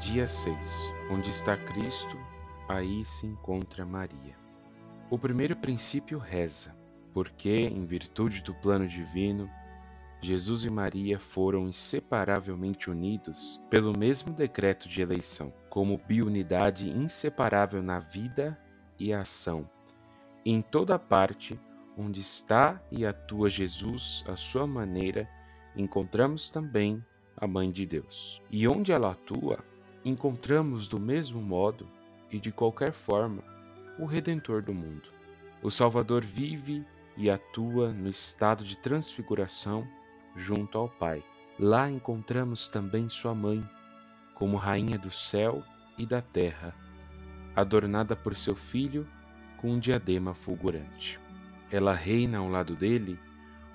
Dia 6 Onde está Cristo, aí se encontra Maria. O primeiro princípio reza, porque, em virtude do plano divino, Jesus e Maria foram inseparavelmente unidos pelo mesmo decreto de eleição, como biunidade inseparável na vida e ação. Em toda parte onde está e atua Jesus à sua maneira, encontramos também a Mãe de Deus. E onde ela atua, encontramos do mesmo modo e de qualquer forma o Redentor do mundo. O Salvador vive e atua no estado de transfiguração junto ao Pai. Lá encontramos também sua mãe, como rainha do céu e da terra, adornada por seu filho com um diadema fulgurante. Ela reina ao lado dele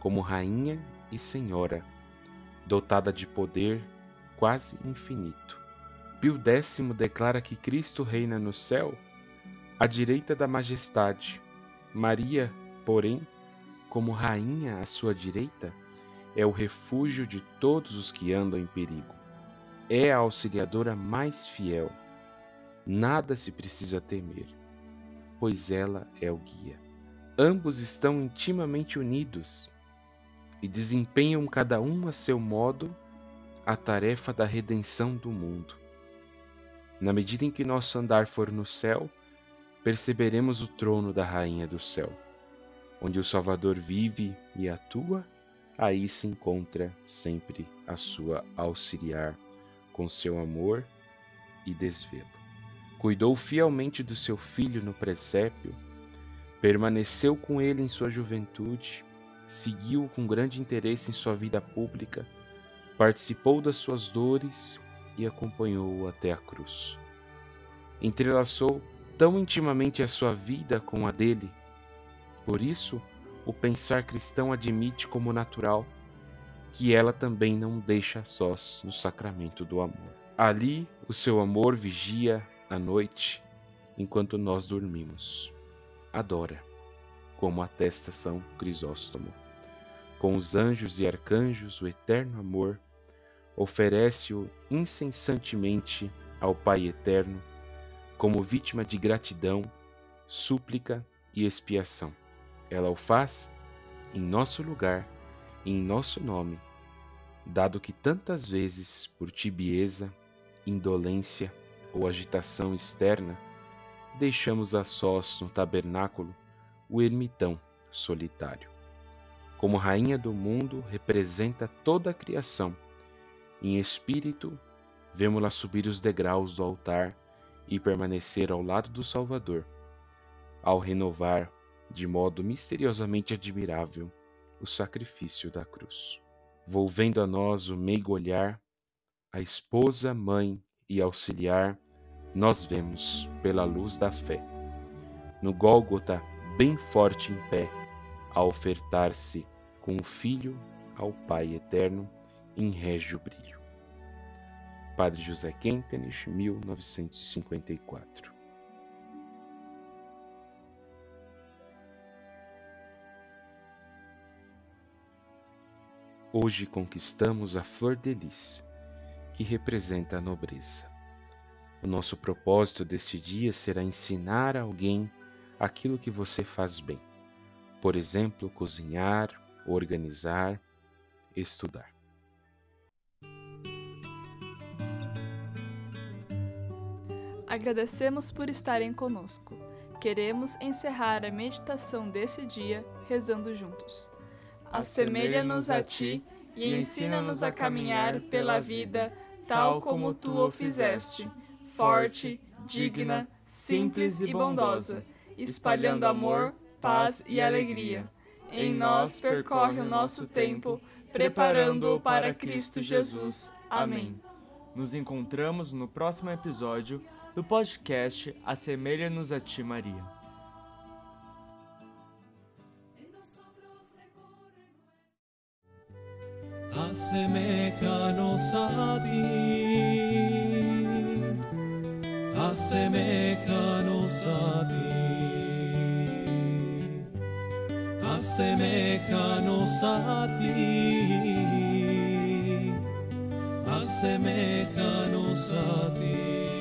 como rainha e senhora, dotada de poder quase infinito. Pio X declara que Cristo reina no céu à direita da majestade. Maria, porém, como rainha à sua direita, é o refúgio de todos os que andam em perigo. É a auxiliadora mais fiel. Nada se precisa temer, pois ela é o guia. Ambos estão intimamente unidos e desempenham cada um a seu modo a tarefa da redenção do mundo. Na medida em que nosso andar for no céu, perceberemos o trono da Rainha do céu. Onde o Salvador vive e atua, aí se encontra sempre a sua auxiliar, com seu amor e desvelo. Cuidou fielmente do seu filho no presépio, permaneceu com ele em sua juventude, seguiu com grande interesse em sua vida pública, participou das suas dores e acompanhou-o até a cruz. Entrelaçou tão intimamente a sua vida com a dele. Por isso, o pensar cristão admite como natural que ela também não deixa sós no sacramento do amor. Ali, o seu amor vigia à noite, enquanto nós dormimos. Adora, como atesta São Crisóstomo. Com os anjos e arcanjos, o eterno amor oferece-o incessantemente ao Pai Eterno como vítima de gratidão, súplica e expiação. Ela o faz em nosso lugar e em nosso nome, dado que tantas vezes, por tibieza, indolência ou agitação externa, deixamos a sós no tabernáculo o ermitão solitário. Como rainha do mundo, representa toda a criação em espírito, vemos-la subir os degraus do altar e permanecer ao lado do Salvador, ao renovar, de modo misteriosamente admirável, o sacrifício da cruz. Volvendo a nós o meigo olhar, a esposa, mãe e auxiliar, nós vemos pela luz da fé. No Gólgota, bem forte em pé, a ofertar-se com o Filho ao Pai eterno em régio brilho. Padre José Kentenich, 1954. Hoje conquistamos a flor de lis, que representa a nobreza. O nosso propósito deste dia será ensinar a alguém aquilo que você faz bem. Por exemplo, cozinhar, organizar, estudar. Agradecemos por estarem conosco. Queremos encerrar a meditação desse dia rezando juntos. Assemelha-nos a ti e ensina-nos a caminhar pela vida tal como tu o fizeste, forte, digna, simples e bondosa, espalhando amor, paz e alegria. Em nós percorre o nosso tempo, preparando-o para Cristo Jesus. Amém. Nos encontramos no próximo episódio do podcast Assemelha-nos a Ti, Maria. Asemejanos a ti, asemejanos a ti, asemejanos a ti, asemejanos a ti.